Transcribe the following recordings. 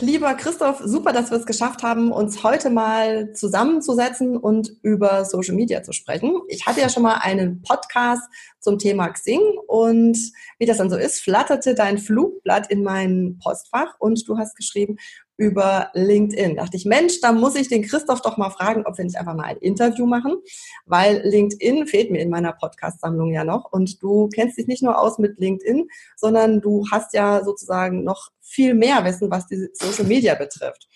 lieber Christoph. Super, dass wir es geschafft haben, uns heute mal zusammenzusetzen und über Social Media zu sprechen. Ich hatte ja schon mal einen Podcast zum Thema Xing und wie das dann so ist, flatterte dein Flugblatt in mein Postfach und du hast geschrieben, über LinkedIn. Da dachte ich, Mensch, da muss ich den Christoph doch mal fragen, ob wir nicht einfach mal ein Interview machen, weil LinkedIn fehlt mir in meiner Podcast-Sammlung ja noch. Und du kennst dich nicht nur aus mit LinkedIn, sondern du hast ja sozusagen noch viel mehr Wissen, was die Social Media betrifft.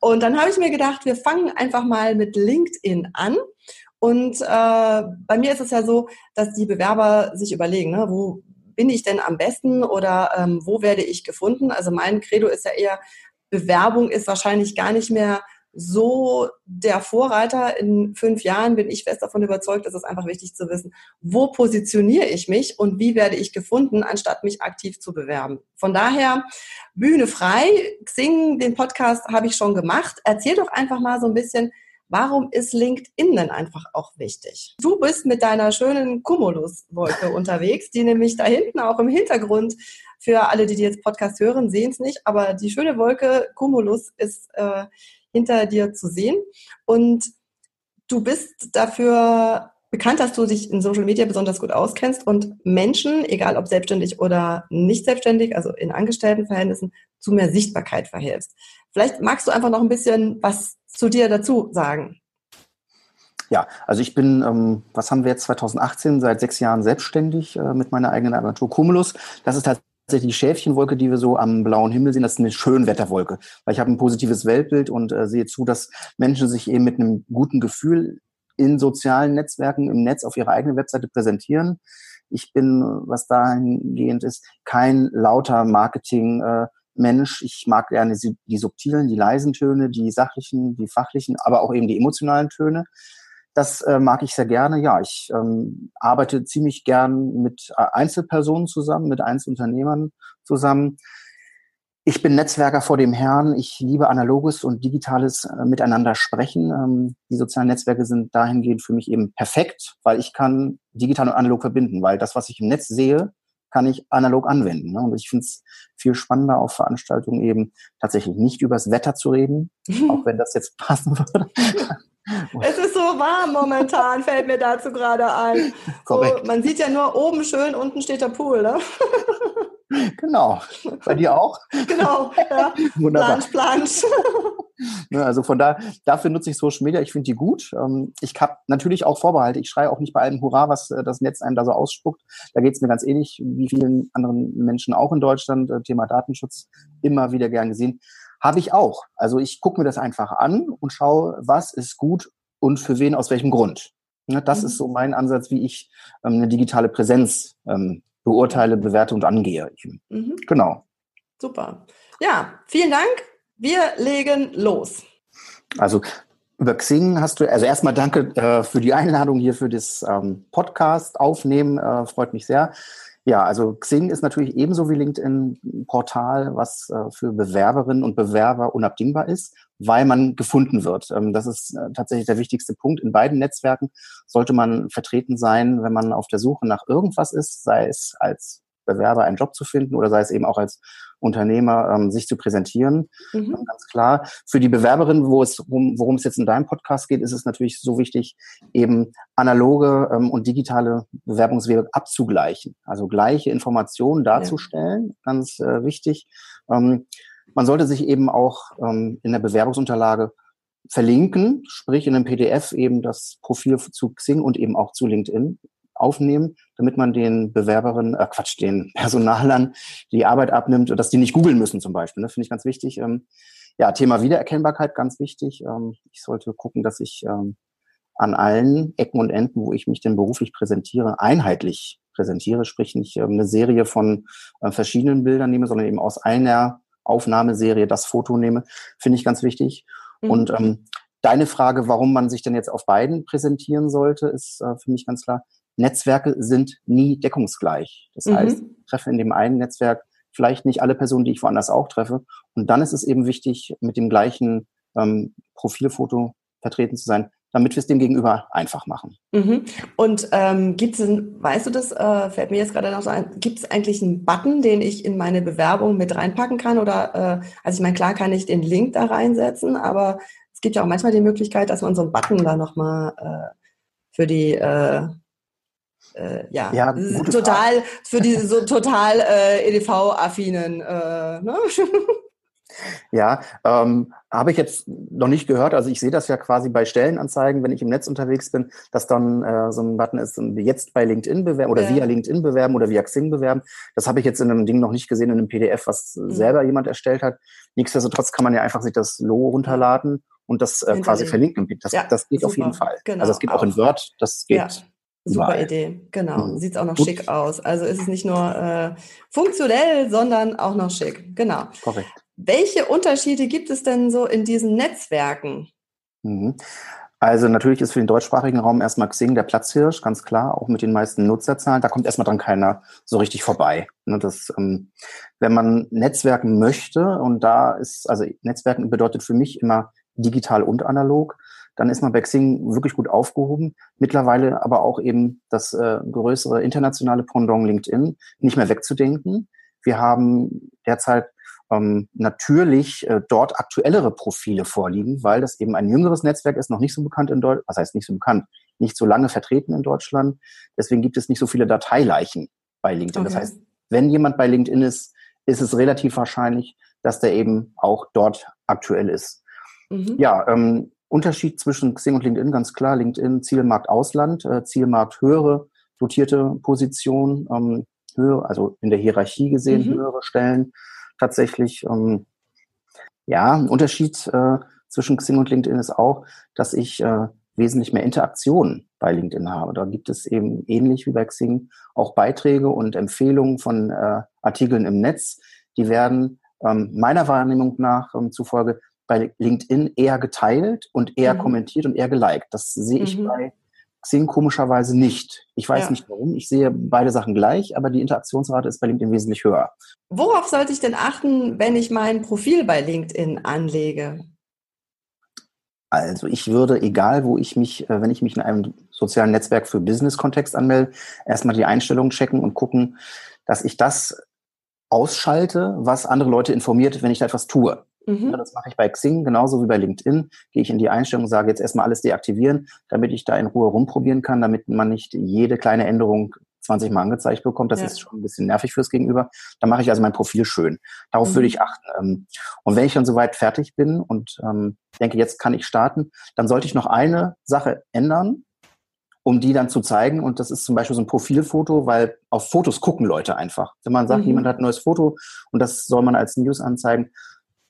Und dann habe ich mir gedacht, wir fangen einfach mal mit LinkedIn an. Und äh, bei mir ist es ja so, dass die Bewerber sich überlegen, ne, wo bin ich denn am besten oder ähm, wo werde ich gefunden? Also mein Credo ist ja eher, Bewerbung ist wahrscheinlich gar nicht mehr so der Vorreiter. In fünf Jahren bin ich fest davon überzeugt, dass es einfach wichtig zu wissen, wo positioniere ich mich und wie werde ich gefunden, anstatt mich aktiv zu bewerben. Von daher, Bühne frei. Xing, den Podcast habe ich schon gemacht. Erzähl doch einfach mal so ein bisschen, Warum ist LinkedIn denn einfach auch wichtig? Du bist mit deiner schönen Cumulus-Wolke unterwegs, die nämlich da hinten auch im Hintergrund für alle, die, die jetzt Podcast hören, sehen es nicht, aber die schöne Wolke Cumulus ist äh, hinter dir zu sehen. Und du bist dafür bekannt, dass du dich in Social Media besonders gut auskennst und Menschen, egal ob selbstständig oder nicht selbstständig, also in Angestelltenverhältnissen, zu mehr Sichtbarkeit verhilfst. Vielleicht magst du einfach noch ein bisschen was zu dir dazu sagen. Ja, also ich bin, ähm, was haben wir jetzt 2018, seit sechs Jahren selbstständig äh, mit meiner eigenen Agentur Cumulus. Das ist tatsächlich die Schäfchenwolke, die wir so am blauen Himmel sehen, das ist eine Schönwetterwolke. Weil ich habe ein positives Weltbild und äh, sehe zu, dass Menschen sich eben mit einem guten Gefühl in sozialen Netzwerken im Netz auf ihrer eigenen Webseite präsentieren. Ich bin, was dahingehend ist, kein lauter Marketing. Äh. Ich mag gerne die subtilen, die leisen Töne, die sachlichen, die fachlichen, aber auch eben die emotionalen Töne. Das äh, mag ich sehr gerne. Ja, ich ähm, arbeite ziemlich gern mit äh, Einzelpersonen zusammen, mit Einzelunternehmern zusammen. Ich bin Netzwerker vor dem Herrn. Ich liebe analoges und digitales äh, miteinander sprechen. Ähm, die sozialen Netzwerke sind dahingehend für mich eben perfekt, weil ich kann digital und analog verbinden, weil das, was ich im Netz sehe, kann ich analog anwenden. Ne? Und ich finde es viel spannender auf Veranstaltungen eben tatsächlich nicht übers Wetter zu reden, auch wenn das jetzt passen würde, es ist so warm momentan, fällt mir dazu gerade ein. So, man sieht ja nur oben schön, unten steht der Pool, ne? Genau. Bei dir auch? Genau, ja. Wunderbar. Plansch, plansch. Ja, also von da, dafür nutze ich Social Media. Ich finde die gut. Ähm, ich habe natürlich auch Vorbehalte. Ich schreie auch nicht bei allem Hurra, was äh, das Netz einem da so ausspuckt. Da geht es mir ganz ähnlich, wie vielen anderen Menschen auch in Deutschland. Äh, Thema Datenschutz immer wieder gern gesehen. Habe ich auch. Also ich gucke mir das einfach an und schaue, was ist gut und für wen aus welchem Grund. Ja, das mhm. ist so mein Ansatz, wie ich ähm, eine digitale Präsenz ähm, beurteile, bewerte und angehe. Mhm. Genau. Super. Ja, vielen Dank. Wir legen los. Also über Xing hast du, also erstmal danke äh, für die Einladung hier für das ähm, Podcast aufnehmen, äh, freut mich sehr. Ja, also Xing ist natürlich ebenso wie LinkedIn ein Portal, was äh, für Bewerberinnen und Bewerber unabdingbar ist, weil man gefunden wird. Ähm, das ist äh, tatsächlich der wichtigste Punkt. In beiden Netzwerken sollte man vertreten sein, wenn man auf der Suche nach irgendwas ist, sei es als Bewerber einen Job zu finden oder sei es eben auch als Unternehmer, ähm, sich zu präsentieren. Mhm. Ganz klar. Für die Bewerberin, wo es, worum, worum es jetzt in deinem Podcast geht, ist es natürlich so wichtig, eben analoge ähm, und digitale Bewerbungswege abzugleichen. Also gleiche Informationen darzustellen, ja. ganz äh, wichtig. Ähm, man sollte sich eben auch ähm, in der Bewerbungsunterlage verlinken, sprich in einem PDF eben das Profil zu Xing und eben auch zu LinkedIn aufnehmen, damit man den Bewerberinnen, äh Quatsch, den Personalern die Arbeit abnimmt, dass die nicht googeln müssen zum Beispiel. Ne? Finde ich ganz wichtig. Ähm, ja, Thema Wiedererkennbarkeit ganz wichtig. Ähm, ich sollte gucken, dass ich ähm, an allen Ecken und Enden, wo ich mich denn beruflich präsentiere, einheitlich präsentiere, sprich nicht ähm, eine Serie von äh, verschiedenen Bildern nehme, sondern eben aus einer Aufnahmeserie das Foto nehme, finde ich ganz wichtig. Mhm. Und ähm, deine Frage, warum man sich denn jetzt auf beiden präsentieren sollte, ist äh, für mich ganz klar. Netzwerke sind nie deckungsgleich. Das mhm. heißt, ich treffe in dem einen Netzwerk vielleicht nicht alle Personen, die ich woanders auch treffe. Und dann ist es eben wichtig, mit dem gleichen ähm, Profilfoto vertreten zu sein, damit wir es dem Gegenüber einfach machen. Mhm. Und ähm, gibt es, weißt du das, äh, fällt mir jetzt gerade noch so ein, gibt es eigentlich einen Button, den ich in meine Bewerbung mit reinpacken kann? Oder, äh, also ich meine, klar kann ich den Link da reinsetzen, aber es gibt ja auch manchmal die Möglichkeit, dass man so einen Button da nochmal äh, für die äh, äh, ja, ja total Frage. für die so total äh, EDV-affinen. Äh, ne? Ja, ähm, habe ich jetzt noch nicht gehört. Also ich sehe das ja quasi bei Stellenanzeigen, wenn ich im Netz unterwegs bin, dass dann äh, so ein Button ist, jetzt bei LinkedIn bewerben oder ja. via LinkedIn bewerben oder via Xing bewerben. Das habe ich jetzt in einem Ding noch nicht gesehen, in einem PDF, was mhm. selber jemand erstellt hat. Nichtsdestotrotz kann man ja einfach sich das Logo runterladen und das äh, quasi verlinken. Das, ja, das geht super. auf jeden Fall. Genau. Also es geht auch, auch in Word, das geht. Ja. Super. Idee, genau. Mhm. Sieht auch noch Gut. schick aus. Also ist es nicht nur äh, funktionell, sondern auch noch schick. Genau. Korrekt. Welche Unterschiede gibt es denn so in diesen Netzwerken? Mhm. Also natürlich ist für den deutschsprachigen Raum erstmal Xing der Platzhirsch, ganz klar, auch mit den meisten Nutzerzahlen. Da kommt erstmal dran keiner so richtig vorbei. Ne, das, ähm, wenn man Netzwerken möchte, und da ist, also Netzwerken bedeutet für mich immer digital und analog, dann ist man bei Xing wirklich gut aufgehoben. Mittlerweile aber auch eben das äh, größere internationale Pendant LinkedIn nicht mehr wegzudenken. Wir haben derzeit ähm, natürlich äh, dort aktuellere Profile vorliegen, weil das eben ein jüngeres Netzwerk ist, noch nicht so bekannt in Deutschland, was heißt nicht so bekannt, nicht so lange vertreten in Deutschland. Deswegen gibt es nicht so viele Dateileichen bei LinkedIn. Okay. Das heißt, wenn jemand bei LinkedIn ist, ist es relativ wahrscheinlich, dass der eben auch dort aktuell ist. Mhm. Ja, ähm, Unterschied zwischen Xing und LinkedIn ganz klar. LinkedIn Zielmarkt Ausland, äh, Zielmarkt höhere dotierte Position, ähm, höhere, also in der Hierarchie gesehen mhm. höhere Stellen tatsächlich. Ähm, ja, ein Unterschied äh, zwischen Xing und LinkedIn ist auch, dass ich äh, wesentlich mehr Interaktion bei LinkedIn habe. Da gibt es eben ähnlich wie bei Xing auch Beiträge und Empfehlungen von äh, Artikeln im Netz. Die werden ähm, meiner Wahrnehmung nach ähm, zufolge bei LinkedIn eher geteilt und eher mhm. kommentiert und eher geliked. Das sehe ich mhm. bei Xing komischerweise nicht. Ich weiß ja. nicht warum. Ich sehe beide Sachen gleich, aber die Interaktionsrate ist bei LinkedIn wesentlich höher. Worauf sollte ich denn achten, wenn ich mein Profil bei LinkedIn anlege? Also ich würde, egal wo ich mich, äh, wenn ich mich in einem sozialen Netzwerk für Business-Kontext anmelde, erstmal die Einstellungen checken und gucken, dass ich das ausschalte, was andere Leute informiert, wenn ich da etwas tue. Mhm. Das mache ich bei Xing genauso wie bei LinkedIn. Gehe ich in die Einstellung und sage jetzt erstmal alles deaktivieren, damit ich da in Ruhe rumprobieren kann, damit man nicht jede kleine Änderung 20 Mal angezeigt bekommt. Das ja. ist schon ein bisschen nervig fürs Gegenüber. Da mache ich also mein Profil schön. Darauf mhm. würde ich achten. Ähm, und wenn ich dann soweit fertig bin und ähm, denke, jetzt kann ich starten, dann sollte ich noch eine Sache ändern, um die dann zu zeigen. Und das ist zum Beispiel so ein Profilfoto, weil auf Fotos gucken Leute einfach. Wenn man sagt, mhm. jemand hat ein neues Foto und das soll man als News anzeigen,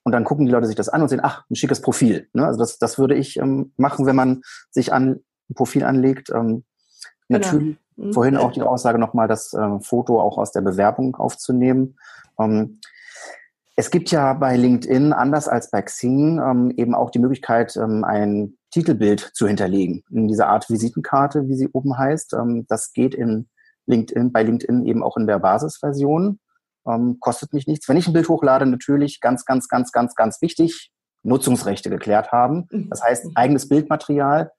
und dann gucken die Leute sich das an und sehen, ach, ein schickes Profil. Ne? Also das, das würde ich ähm, machen, wenn man sich an ein Profil anlegt. Ähm, genau. Natürlich mhm. vorhin auch die Aussage nochmal, das ähm, Foto auch aus der Bewerbung aufzunehmen. Ähm, es gibt ja bei LinkedIn, anders als bei Xing, ähm, eben auch die Möglichkeit, ähm, ein Titelbild zu hinterlegen. In dieser Art Visitenkarte, wie sie oben heißt. Ähm, das geht in LinkedIn, bei LinkedIn eben auch in der Basisversion ähm, kostet mich nichts. Wenn ich ein Bild hochlade, natürlich ganz, ganz, ganz, ganz, ganz wichtig, Nutzungsrechte geklärt haben. Mhm. Das heißt, eigenes Bildmaterial.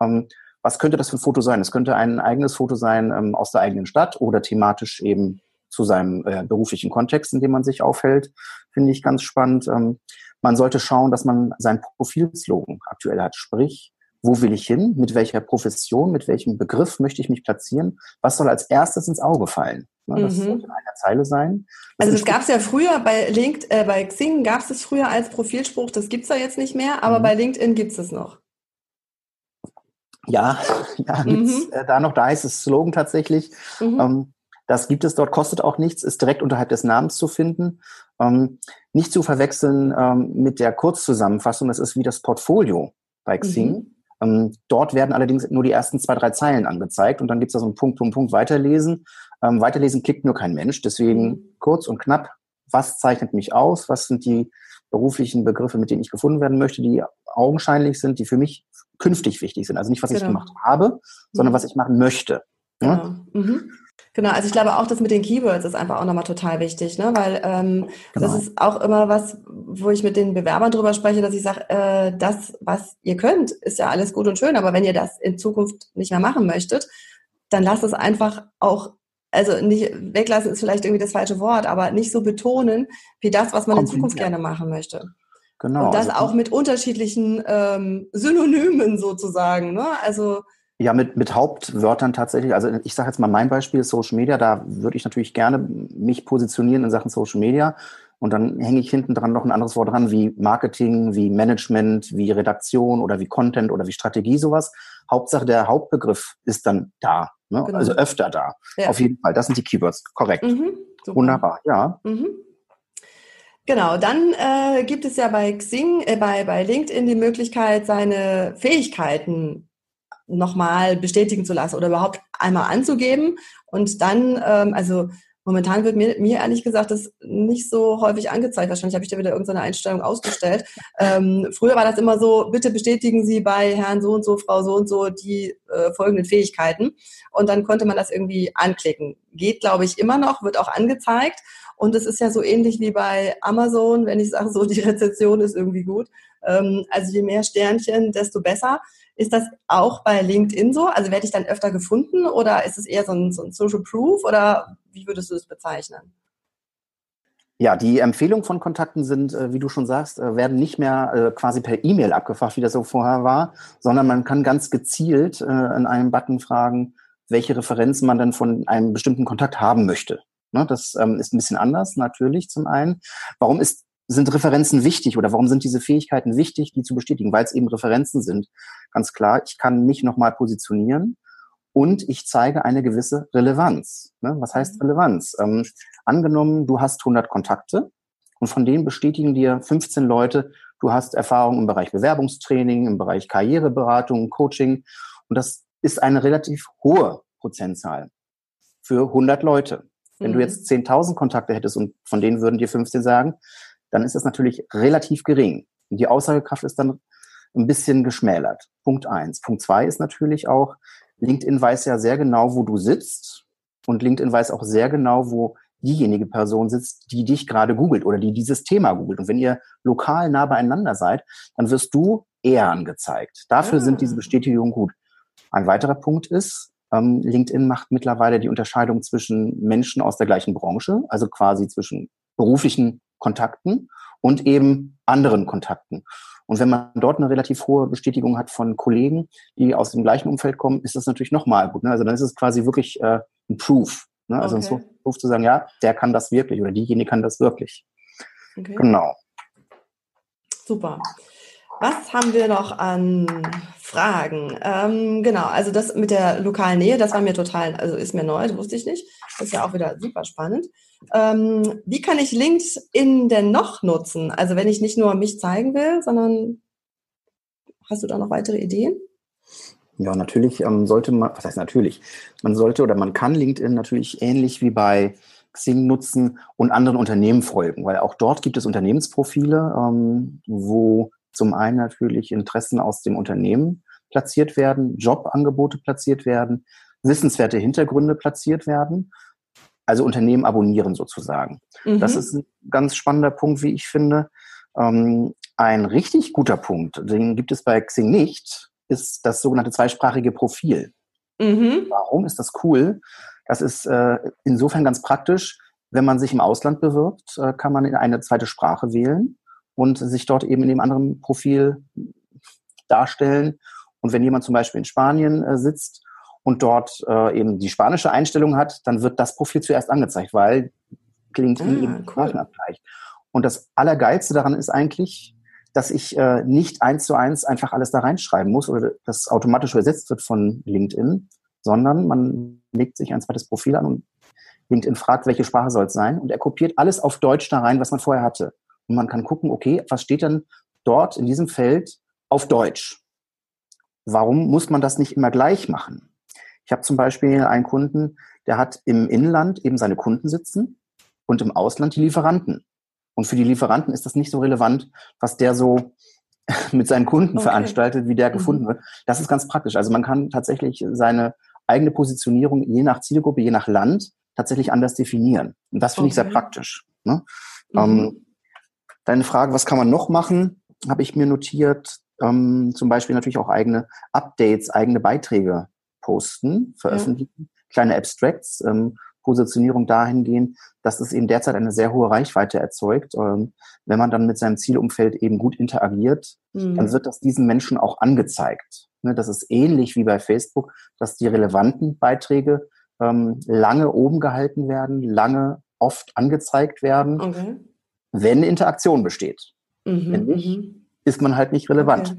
Ähm, was könnte das für ein Foto sein? Es könnte ein eigenes Foto sein ähm, aus der eigenen Stadt oder thematisch eben zu seinem äh, beruflichen Kontext, in dem man sich aufhält, finde ich ganz spannend. Ähm, man sollte schauen, dass man sein Profilslogan aktuell hat, sprich, wo will ich hin, mit welcher Profession, mit welchem Begriff möchte ich mich platzieren, was soll als erstes ins Auge fallen. Ne, das mhm. sollte in einer Zeile sein. Das also das gab es ja früher bei LinkedIn, äh, bei Xing gab es es früher als Profilspruch, das gibt es ja jetzt nicht mehr, aber mhm. bei LinkedIn gibt es es noch. Ja, ja mhm. äh, da noch, da heißt es Slogan tatsächlich. Mhm. Ähm, das gibt es dort, kostet auch nichts, ist direkt unterhalb des Namens zu finden. Ähm, nicht zu verwechseln ähm, mit der Kurzzusammenfassung, das ist wie das Portfolio bei Xing. Mhm. Ähm, dort werden allerdings nur die ersten zwei, drei Zeilen angezeigt und dann gibt es da so einen Punkt, Punkt, Punkt, weiterlesen. Ähm, weiterlesen klickt nur kein Mensch, deswegen kurz und knapp, was zeichnet mich aus, was sind die beruflichen Begriffe, mit denen ich gefunden werden möchte, die augenscheinlich sind, die für mich künftig wichtig sind. Also nicht, was genau. ich gemacht habe, sondern mhm. was ich machen möchte. Genau. Mhm. Genau, also ich glaube auch, das mit den Keywords ist einfach auch nochmal total wichtig, ne? weil ähm, genau. das ist auch immer was, wo ich mit den Bewerbern drüber spreche, dass ich sage, äh, das, was ihr könnt, ist ja alles gut und schön, aber wenn ihr das in Zukunft nicht mehr machen möchtet, dann lasst es einfach auch, also nicht weglassen ist vielleicht irgendwie das falsche Wort, aber nicht so betonen wie das, was man in Zukunft gerne machen möchte. Genau. Und das also, auch mit unterschiedlichen ähm, Synonymen sozusagen. Ne? Also ja, mit, mit Hauptwörtern tatsächlich. Also ich sage jetzt mal mein Beispiel Social Media. Da würde ich natürlich gerne mich positionieren in Sachen Social Media. Und dann hänge ich hinten dran noch ein anderes Wort dran, wie Marketing, wie Management, wie Redaktion oder wie Content oder wie Strategie, sowas. Hauptsache der Hauptbegriff ist dann da. Ne? Genau. Also öfter da. Ja. Auf jeden Fall. Das sind die Keywords. Korrekt. Mhm, Wunderbar, ja. Mhm. Genau, dann äh, gibt es ja bei Xing, äh, bei, bei LinkedIn die Möglichkeit, seine Fähigkeiten nochmal bestätigen zu lassen oder überhaupt einmal anzugeben. Und dann, ähm, also momentan wird mir, mir ehrlich gesagt das nicht so häufig angezeigt. Wahrscheinlich habe ich da wieder irgendeine Einstellung ausgestellt. Ähm, früher war das immer so, bitte bestätigen Sie bei Herrn so und so, Frau so und so die äh, folgenden Fähigkeiten. Und dann konnte man das irgendwie anklicken. Geht, glaube ich, immer noch, wird auch angezeigt. Und es ist ja so ähnlich wie bei Amazon, wenn ich sage, so die Rezession ist irgendwie gut. Ähm, also je mehr Sternchen, desto besser. Ist das auch bei LinkedIn so? Also werde ich dann öfter gefunden oder ist es eher so ein, so ein Social Proof oder wie würdest du es bezeichnen? Ja, die Empfehlungen von Kontakten sind, äh, wie du schon sagst, äh, werden nicht mehr äh, quasi per E-Mail abgefragt, wie das so vorher war, sondern man kann ganz gezielt in einem Button fragen, welche Referenzen man dann von einem bestimmten Kontakt haben möchte. Ne, das ähm, ist ein bisschen anders, natürlich zum einen. Warum ist sind Referenzen wichtig oder warum sind diese Fähigkeiten wichtig, die zu bestätigen? Weil es eben Referenzen sind. Ganz klar, ich kann mich nochmal positionieren und ich zeige eine gewisse Relevanz. Ne? Was heißt mhm. Relevanz? Ähm, angenommen, du hast 100 Kontakte und von denen bestätigen dir 15 Leute, du hast Erfahrung im Bereich Bewerbungstraining, im Bereich Karriereberatung, Coaching und das ist eine relativ hohe Prozentzahl für 100 Leute. Wenn mhm. du jetzt 10.000 Kontakte hättest und von denen würden dir 15 sagen, dann ist das natürlich relativ gering. Und die Aussagekraft ist dann ein bisschen geschmälert. Punkt eins. Punkt zwei ist natürlich auch, LinkedIn weiß ja sehr genau, wo du sitzt und LinkedIn weiß auch sehr genau, wo diejenige Person sitzt, die dich gerade googelt oder die dieses Thema googelt. Und wenn ihr lokal nah beieinander seid, dann wirst du eher angezeigt. Dafür ah. sind diese ah. Bestätigungen gut. Ein weiterer Punkt ist, ähm, LinkedIn macht mittlerweile die Unterscheidung zwischen Menschen aus der gleichen Branche, also quasi zwischen beruflichen Kontakten und eben anderen Kontakten. Und wenn man dort eine relativ hohe Bestätigung hat von Kollegen, die aus dem gleichen Umfeld kommen, ist das natürlich nochmal gut. Ne? Also dann ist es quasi wirklich äh, ein Proof. Ne? Also okay. ein Proof zu sagen, ja, der kann das wirklich oder diejenige kann das wirklich. Okay. Genau. Super. Was haben wir noch an Fragen? Ähm, genau, also das mit der lokalen Nähe, das war mir total, also ist mir neu, das wusste ich nicht. Das ist ja auch wieder super spannend. Ähm, wie kann ich LinkedIn denn noch nutzen? Also wenn ich nicht nur mich zeigen will, sondern hast du da noch weitere Ideen? Ja, natürlich ähm, sollte man, was heißt natürlich, man sollte oder man kann LinkedIn natürlich ähnlich wie bei Xing nutzen und anderen Unternehmen folgen, weil auch dort gibt es Unternehmensprofile, ähm, wo zum einen natürlich Interessen aus dem Unternehmen platziert werden, Jobangebote platziert werden, wissenswerte Hintergründe platziert werden. Also Unternehmen abonnieren sozusagen. Mhm. Das ist ein ganz spannender Punkt, wie ich finde. Ähm, ein richtig guter Punkt, den gibt es bei Xing nicht, ist das sogenannte zweisprachige Profil. Mhm. Warum ist das cool? Das ist äh, insofern ganz praktisch. Wenn man sich im Ausland bewirbt, äh, kann man in eine zweite Sprache wählen und sich dort eben in dem anderen Profil darstellen. Und wenn jemand zum Beispiel in Spanien äh, sitzt und dort äh, eben die spanische Einstellung hat, dann wird das Profil zuerst angezeigt, weil LinkedIn ah, eben Sprachen abgleicht. Und das Allergeilste daran ist eigentlich, dass ich äh, nicht eins zu eins einfach alles da reinschreiben muss oder das automatisch übersetzt wird von LinkedIn, sondern man legt sich ein zweites Profil an und LinkedIn fragt, welche Sprache soll es sein und er kopiert alles auf Deutsch da rein, was man vorher hatte. Und man kann gucken, okay, was steht denn dort in diesem Feld auf Deutsch? Warum muss man das nicht immer gleich machen? Ich habe zum Beispiel einen Kunden, der hat im Inland eben seine Kunden sitzen und im Ausland die Lieferanten. Und für die Lieferanten ist das nicht so relevant, was der so mit seinen Kunden okay. veranstaltet, wie der mhm. gefunden wird. Das ist ganz praktisch. Also man kann tatsächlich seine eigene Positionierung je nach Zielgruppe, je nach Land tatsächlich anders definieren. Und das finde okay. ich sehr praktisch. Ne? Mhm. Ähm, deine Frage, was kann man noch machen, habe ich mir notiert. Ähm, zum Beispiel natürlich auch eigene Updates, eigene Beiträge posten, veröffentlichen, ja. kleine Abstracts, ähm, Positionierung dahingehend, dass es eben derzeit eine sehr hohe Reichweite erzeugt. Ähm, wenn man dann mit seinem Zielumfeld eben gut interagiert, mhm. dann wird das diesen Menschen auch angezeigt. Ne, das ist ähnlich wie bei Facebook, dass die relevanten Beiträge ähm, lange oben gehalten werden, lange oft angezeigt werden, okay. wenn Interaktion besteht. Mhm, wenn nicht, mhm. ist man halt nicht relevant.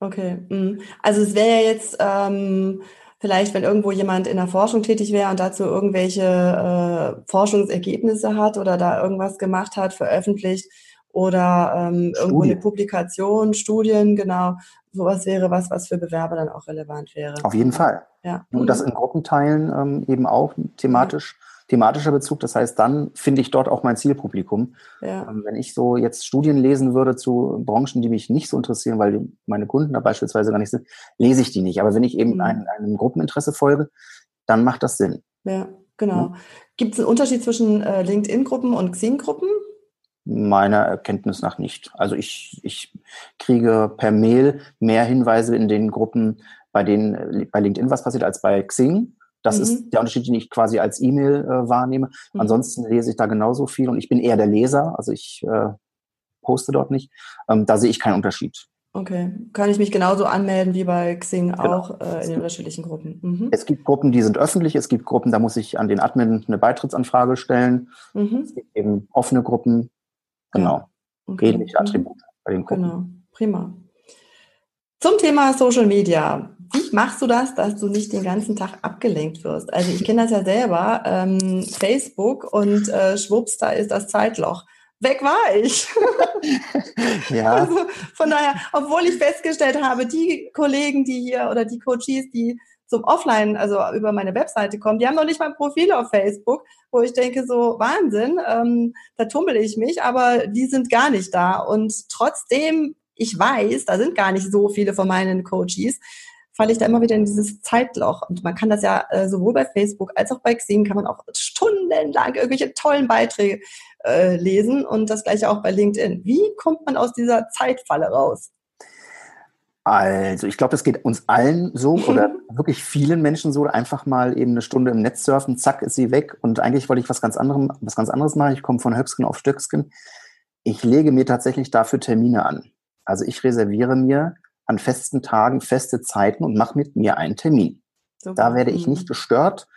Okay. okay. Mhm. Also es wäre ja jetzt ähm, vielleicht, wenn irgendwo jemand in der Forschung tätig wäre und dazu irgendwelche äh, Forschungsergebnisse hat oder da irgendwas gemacht hat, veröffentlicht oder ähm, irgendwo eine Publikation, Studien, genau, sowas wäre was, was für Bewerber dann auch relevant wäre. Auf jeden Fall. Ja. Und das in Gruppenteilen ähm, eben auch thematisch, thematischer Bezug. Das heißt, dann finde ich dort auch mein Zielpublikum. Ja. Ähm, wenn ich so jetzt Studien lesen würde zu Branchen, die mich nicht so interessieren, weil meine Kunden da beispielsweise gar nicht sind, lese ich die nicht. Aber wenn ich eben mhm. einem, einem Gruppeninteresse folge, dann macht das Sinn. Ja, genau. Ja. Gibt es einen Unterschied zwischen äh, LinkedIn-Gruppen und Xing-Gruppen? Meiner Erkenntnis nach nicht. Also ich, ich kriege per Mail mehr Hinweise in den Gruppen, bei denen bei LinkedIn was passiert, als bei Xing. Das mhm. ist der Unterschied, den ich quasi als E-Mail äh, wahrnehme. Mhm. Ansonsten lese ich da genauso viel und ich bin eher der Leser, also ich äh, poste dort nicht. Ähm, da sehe ich keinen Unterschied. Okay. Kann ich mich genauso anmelden wie bei Xing genau. auch äh, in den unterschiedlichen Gruppen? Mhm. Es gibt Gruppen, die sind öffentlich. Es gibt Gruppen, da muss ich an den Admin eine Beitrittsanfrage stellen. Mhm. Es gibt eben offene Gruppen. Genau. Okay. Ähnliche mhm. Attribute bei den Gruppen. Genau. Prima. Zum Thema Social Media. Machst du das, dass du nicht den ganzen Tag abgelenkt wirst? Also ich kenne das ja selber, ähm, Facebook und äh, schwupps, da ist das Zeitloch. Weg war ich. ja. Also von daher, obwohl ich festgestellt habe, die Kollegen, die hier oder die Coaches, die zum Offline, also über meine Webseite kommen, die haben noch nicht mal ein Profil auf Facebook, wo ich denke, so Wahnsinn, ähm, da tummel ich mich, aber die sind gar nicht da. Und trotzdem, ich weiß, da sind gar nicht so viele von meinen Coaches, falle ich da immer wieder in dieses Zeitloch. Und man kann das ja äh, sowohl bei Facebook als auch bei Xing kann man auch stundenlang irgendwelche tollen Beiträge äh, lesen und das gleiche auch bei LinkedIn. Wie kommt man aus dieser Zeitfalle raus? Also, ich glaube, das geht uns allen so oder wirklich vielen Menschen so. Einfach mal eben eine Stunde im Netz surfen, zack, ist sie weg. Und eigentlich wollte ich was ganz, anderem, was ganz anderes machen. Ich komme von Höchsken auf Stöcksken. Ich lege mir tatsächlich dafür Termine an. Also ich reserviere mir an festen Tagen feste Zeiten und mache mit mir einen Termin. Super. Da werde ich nicht mhm. gestört.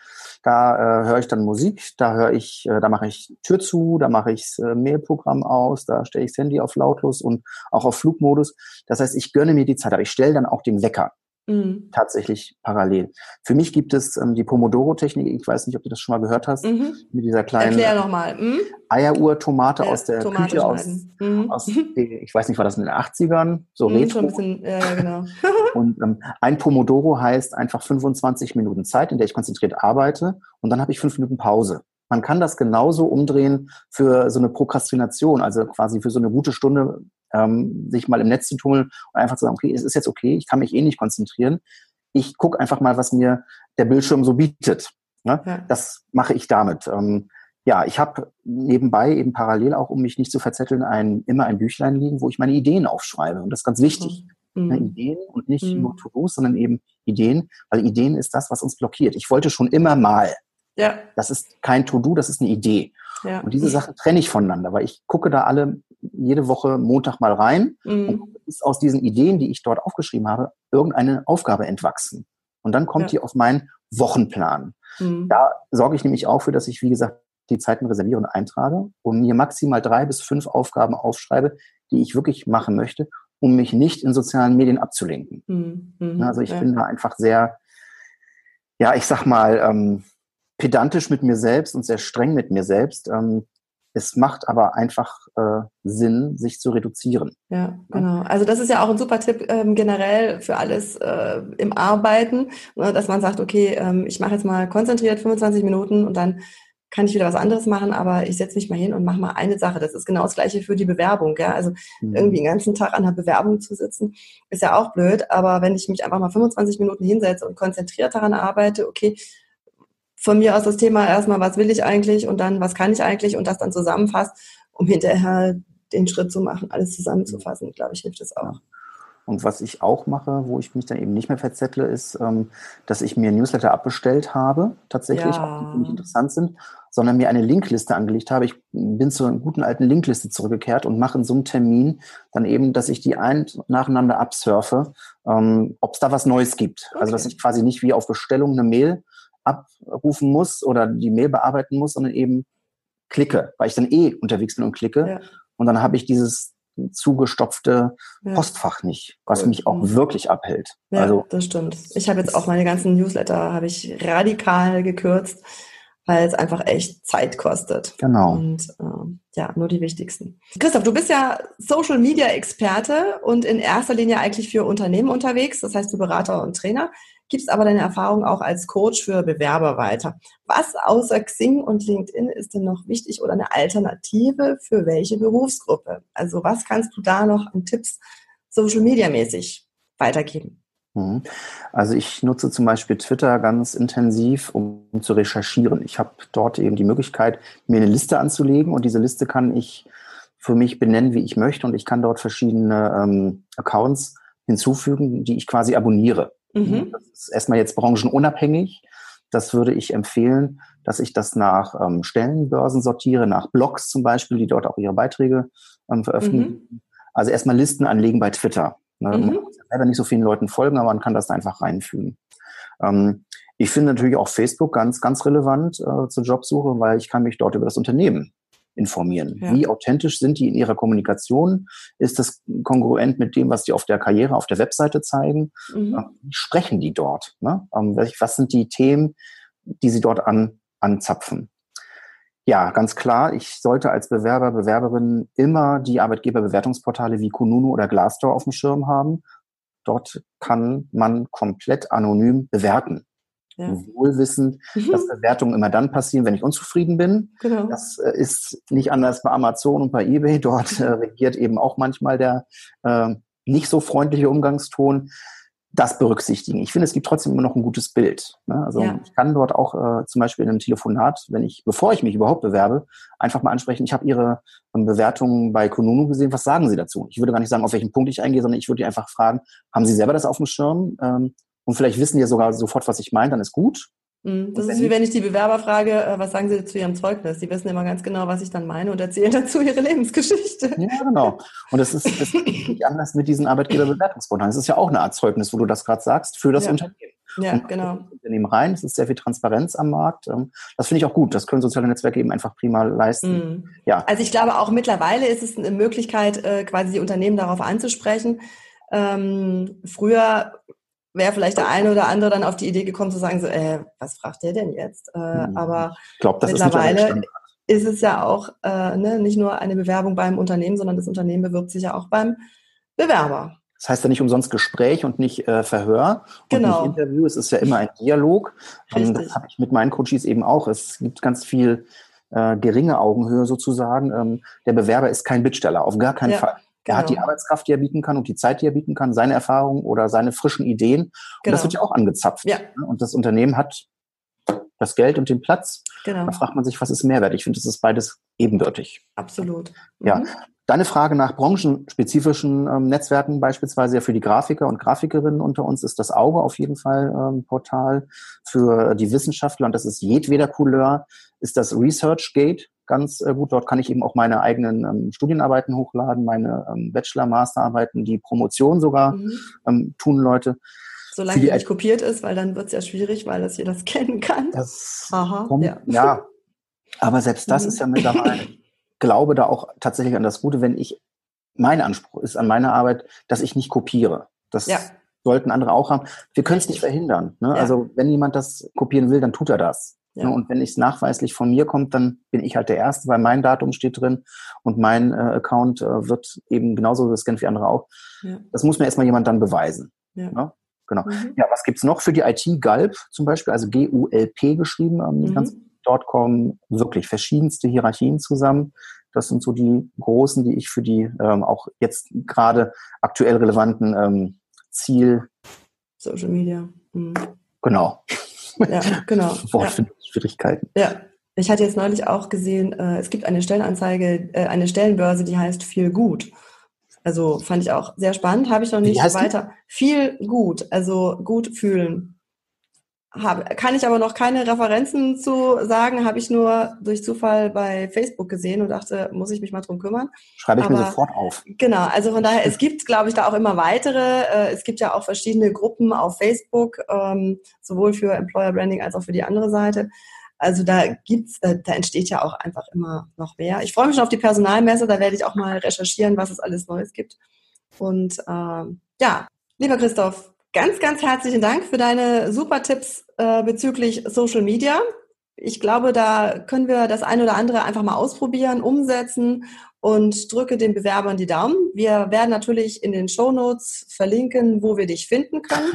Da äh, höre ich dann Musik, da höre ich, äh, da mache ich Tür zu, da mache ich äh, Mailprogramm aus, da stelle ich das Handy auf lautlos und auch auf Flugmodus. Das heißt, ich gönne mir die Zeit, aber ich stelle dann auch den Wecker. Mhm. Tatsächlich parallel. Für mich gibt es ähm, die Pomodoro-Technik. Ich weiß nicht, ob du das schon mal gehört hast. Mhm. Mit dieser kleinen. Mhm. Eieruhr-Tomate ja, aus der Tomate Küche aus, mhm. aus ich weiß nicht, war das in den 80ern? So mhm, retro. Bisschen, ja, genau. und ähm, ein Pomodoro heißt einfach 25 Minuten Zeit, in der ich konzentriert arbeite und dann habe ich fünf Minuten Pause. Man kann das genauso umdrehen für so eine Prokrastination, also quasi für so eine gute Stunde ähm, sich mal im Netz zu tummeln und einfach zu sagen, okay, es ist jetzt okay, ich kann mich eh nicht konzentrieren. Ich gucke einfach mal, was mir der Bildschirm so bietet. Ne? Ja. Das mache ich damit. Ähm, ja, ich habe nebenbei eben parallel auch, um mich nicht zu verzetteln, ein, immer ein Büchlein liegen, wo ich meine Ideen aufschreibe. Und das ist ganz wichtig. Mhm. Ne, Ideen und nicht mhm. nur To-Dos, sondern eben Ideen, weil Ideen ist das, was uns blockiert. Ich wollte schon immer mal. Ja. Das ist kein To-Do, das ist eine Idee. Ja. Und diese Sachen trenne ich voneinander, weil ich gucke da alle jede Woche Montag mal rein mhm. und ist aus diesen Ideen, die ich dort aufgeschrieben habe, irgendeine Aufgabe entwachsen. Und dann kommt ja. die auf meinen Wochenplan. Mhm. Da sorge ich nämlich auch für, dass ich, wie gesagt, die Zeiten reserviere und eintrage und mir maximal drei bis fünf Aufgaben aufschreibe, die ich wirklich machen möchte, um mich nicht in sozialen Medien abzulenken. Mhm. mhm. Also ich ja. bin da einfach sehr, ja, ich sag mal, ähm, pedantisch mit mir selbst und sehr streng mit mir selbst. Ähm, es macht aber einfach äh, Sinn, sich zu reduzieren. Ja, genau. Also das ist ja auch ein super Tipp ähm, generell für alles äh, im Arbeiten, ne, dass man sagt, okay, ähm, ich mache jetzt mal konzentriert 25 Minuten und dann kann ich wieder was anderes machen, aber ich setze mich mal hin und mache mal eine Sache. Das ist genau das Gleiche für die Bewerbung. Ja? Also mhm. irgendwie den ganzen Tag an der Bewerbung zu sitzen, ist ja auch blöd. Aber wenn ich mich einfach mal 25 Minuten hinsetze und konzentriert daran arbeite, okay, von mir aus das Thema erstmal, was will ich eigentlich und dann, was kann ich eigentlich und das dann zusammenfasst, um hinterher den Schritt zu machen, alles zusammenzufassen, glaube ich, hilft es auch. Und was ich auch mache, wo ich mich dann eben nicht mehr verzettle, ist, ähm, dass ich mir Newsletter abbestellt habe, tatsächlich, ja. auch die für mich interessant sind, sondern mir eine Linkliste angelegt habe. Ich bin zur guten alten Linkliste zurückgekehrt und mache in so einem Termin dann eben, dass ich die ein nacheinander absurfe, ähm, ob es da was Neues gibt. Okay. Also dass ich quasi nicht wie auf Bestellung eine Mail abrufen muss oder die Mail bearbeiten muss, sondern eben klicke, weil ich dann eh unterwegs bin und klicke. Ja. Und dann habe ich dieses zugestopfte ja. Postfach nicht, was mich auch mhm. wirklich abhält. Ja, also, das stimmt. Ich habe jetzt auch meine ganzen Newsletter habe ich radikal gekürzt, weil es einfach echt Zeit kostet. Genau. Und äh, ja, nur die wichtigsten. Christoph, du bist ja Social Media Experte und in erster Linie eigentlich für Unternehmen unterwegs, das heißt du Berater und Trainer gibst aber deine Erfahrung auch als Coach für Bewerber weiter. Was außer Xing und LinkedIn ist denn noch wichtig oder eine Alternative für welche Berufsgruppe? Also was kannst du da noch an Tipps Social Media mäßig weitergeben? Mhm. Also ich nutze zum Beispiel Twitter ganz intensiv, um zu recherchieren. Ich habe dort eben die Möglichkeit, mir eine Liste anzulegen und diese Liste kann ich für mich benennen, wie ich möchte und ich kann dort verschiedene ähm, Accounts hinzufügen, die ich quasi abonniere. Mhm. Das ist erstmal jetzt branchenunabhängig. Das würde ich empfehlen, dass ich das nach ähm, Stellenbörsen sortiere, nach Blogs zum Beispiel, die dort auch ihre Beiträge ähm, veröffentlichen. Mhm. Also erstmal Listen anlegen bei Twitter. Ne? Mhm. Man muss selber nicht so vielen Leuten folgen, aber man kann das einfach reinfügen. Ähm, ich finde natürlich auch Facebook ganz, ganz relevant äh, zur Jobsuche, weil ich kann mich dort über das Unternehmen informieren. Ja. Wie authentisch sind die in ihrer Kommunikation? Ist das kongruent mit dem, was die auf der Karriere, auf der Webseite zeigen? Mhm. Wie sprechen die dort? Ne? Ähm, was sind die Themen, die sie dort an, anzapfen? Ja, ganz klar, ich sollte als Bewerber, Bewerberin immer die Arbeitgeberbewertungsportale wie Kununu oder Glassdoor auf dem Schirm haben. Dort kann man komplett anonym bewerten. Ja. Wohlwissend, mhm. dass Bewertungen immer dann passieren, wenn ich unzufrieden bin. Genau. Das äh, ist nicht anders bei Amazon und bei eBay. Dort äh, regiert eben auch manchmal der äh, nicht so freundliche Umgangston. Das berücksichtigen. Ich finde, es gibt trotzdem immer noch ein gutes Bild. Ne? Also ja. ich kann dort auch äh, zum Beispiel in einem Telefonat, wenn ich, bevor ich mich überhaupt bewerbe, einfach mal ansprechen, ich habe Ihre ähm, Bewertungen bei Konunu gesehen, was sagen Sie dazu? Ich würde gar nicht sagen, auf welchen Punkt ich eingehe, sondern ich würde einfach fragen, haben Sie selber das auf dem Schirm? Ähm, und vielleicht wissen die ja sogar sofort, was ich meine, dann ist gut. Mhm. Das ist wie wenn ich die Bewerber frage, äh, was sagen Sie zu Ihrem Zeugnis? Die wissen immer ganz genau, was ich dann meine und erzählen dazu ihre Lebensgeschichte. Ja, genau. Und das ist, das ist nicht anders mit diesen Arbeitgeberbewertungsportalen. Das ist ja auch eine Art Zeugnis, wo du das gerade sagst, für das ja. Unternehmen. Ja, und genau. Unternehmen rein, es ist sehr viel Transparenz am Markt. Ähm, das finde ich auch gut. Das können soziale Netzwerke eben einfach prima leisten. Mhm. Ja. Also ich glaube auch mittlerweile ist es eine Möglichkeit, äh, quasi die Unternehmen darauf anzusprechen. Ähm, früher wäre vielleicht der eine oder andere dann auf die Idee gekommen zu sagen, so, äh, was fragt der denn jetzt? Äh, mhm. Aber glaub, das mittlerweile ist, ist, es ja auch äh, ne, nicht nur eine Bewerbung beim Unternehmen, sondern das Unternehmen bewirbt sich ja auch beim Bewerber. Das heißt ja nicht umsonst Gespräch und nicht äh, Verhör und genau. nicht Interview. Es ist ja immer ein Dialog. Und das habe ich mit meinen Coaches eben auch. Es gibt ganz viel äh, geringe Augenhöhe sozusagen. Ähm, der Bewerber ist kein Bittsteller, auf gar keinen ja. Fall. Er hat die genau. Arbeitskraft, die er bieten kann und die Zeit, die er bieten kann, seine Erfahrungen oder seine frischen Ideen. Und genau. das wird ja auch angezapft. Ja. Ne? Und das Unternehmen hat das Geld und den Platz. Genau. Da fragt man sich, was ist Mehrwert? Ich finde, das ist beides ebenbürtig. Absolut. Mhm. Ja. Deine Frage nach branchenspezifischen ähm, Netzwerken, beispielsweise ja für die Grafiker und Grafikerinnen unter uns, ist das Auge auf jeden Fall ähm, Portal. Für die Wissenschaftler, und das ist jedweder Couleur, ist das ResearchGate ganz äh, gut. Dort kann ich eben auch meine eigenen ähm, Studienarbeiten hochladen, meine ähm, Bachelor-, Masterarbeiten, die Promotion sogar mhm. ähm, tun Leute. Solange die nicht kopiert ist, weil dann wird es ja schwierig, weil das jeder scannen kann. Das Aha, kommt, ja. ja. Aber selbst das mhm. ist ja mittlerweile, glaube da auch tatsächlich an das Gute, wenn ich, mein Anspruch ist an meine Arbeit, dass ich nicht kopiere. Das ja. sollten andere auch haben. Wir können es nicht verhindern. Ne? Ja. Also wenn jemand das kopieren will, dann tut er das. Ja. Und wenn es nachweislich von mir kommt, dann bin ich halt der Erste, weil mein Datum steht drin und mein äh, Account äh, wird eben genauso gescannt wie andere auch. Ja. Das muss mir erstmal jemand dann beweisen. Ja. Ne? Genau. Mhm. Ja, was gibt's noch für die IT? Galp zum Beispiel, also G-U-L-P geschrieben, ähm, mhm. ganz Dotcom, wirklich verschiedenste Hierarchien zusammen. Das sind so die großen, die ich für die ähm, auch jetzt gerade aktuell relevanten ähm, Ziel. Social Media. Mhm. Genau. Ja, genau. Wortfindungsschwierigkeiten. Ja. Ja. Ich hatte jetzt neulich auch gesehen, äh, es gibt eine Stellenanzeige, äh, eine Stellenbörse, die heißt Viel Gut. Also fand ich auch sehr spannend, habe ich noch nicht weiter. Die? Viel gut, also gut fühlen. Hab, kann ich aber noch keine Referenzen zu sagen, habe ich nur durch Zufall bei Facebook gesehen und dachte, muss ich mich mal drum kümmern. Schreibe ich aber, mir sofort auf. Genau, also von daher, es gibt, glaube ich, da auch immer weitere. Äh, es gibt ja auch verschiedene Gruppen auf Facebook, ähm, sowohl für Employer Branding als auch für die andere Seite. Also da gibt's, da, da entsteht ja auch einfach immer noch mehr. Ich freue mich schon auf die Personalmesse, da werde ich auch mal recherchieren, was es alles Neues gibt. Und ähm, ja, lieber Christoph, ganz, ganz herzlichen Dank für deine super Tipps äh, bezüglich Social Media. Ich glaube, da können wir das eine oder andere einfach mal ausprobieren, umsetzen und drücke den Bewerbern die Daumen. Wir werden natürlich in den Show Notes verlinken, wo wir dich finden können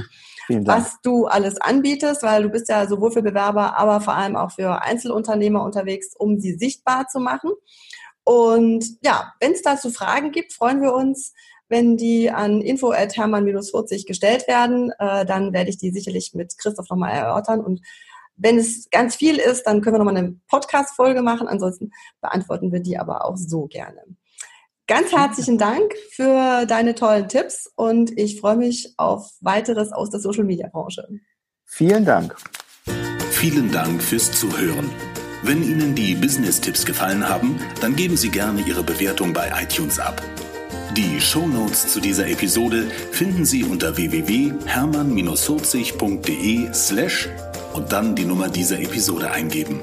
was du alles anbietest, weil du bist ja sowohl für Bewerber, aber vor allem auch für Einzelunternehmer unterwegs, um sie sichtbar zu machen. Und ja, wenn es dazu Fragen gibt, freuen wir uns, wenn die an info at hermann-40 gestellt werden. Äh, dann werde ich die sicherlich mit Christoph nochmal erörtern. Und wenn es ganz viel ist, dann können wir nochmal eine Podcast-Folge machen. Ansonsten beantworten wir die aber auch so gerne. Ganz herzlichen Dank für deine tollen Tipps und ich freue mich auf weiteres aus der Social Media Branche. Vielen Dank. Vielen Dank fürs Zuhören. Wenn Ihnen die Business-Tipps gefallen haben, dann geben Sie gerne Ihre Bewertung bei iTunes ab. Die Show Notes zu dieser Episode finden Sie unter www.hermann-40.de slash und dann die Nummer dieser Episode eingeben.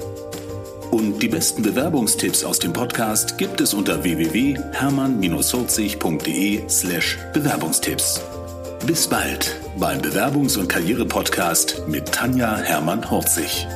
Und die besten Bewerbungstipps aus dem Podcast gibt es unter www.hermann-40.de slash Bewerbungstipps. Bis bald beim Bewerbungs- und Karriere-Podcast mit Tanja Hermann-Horzig.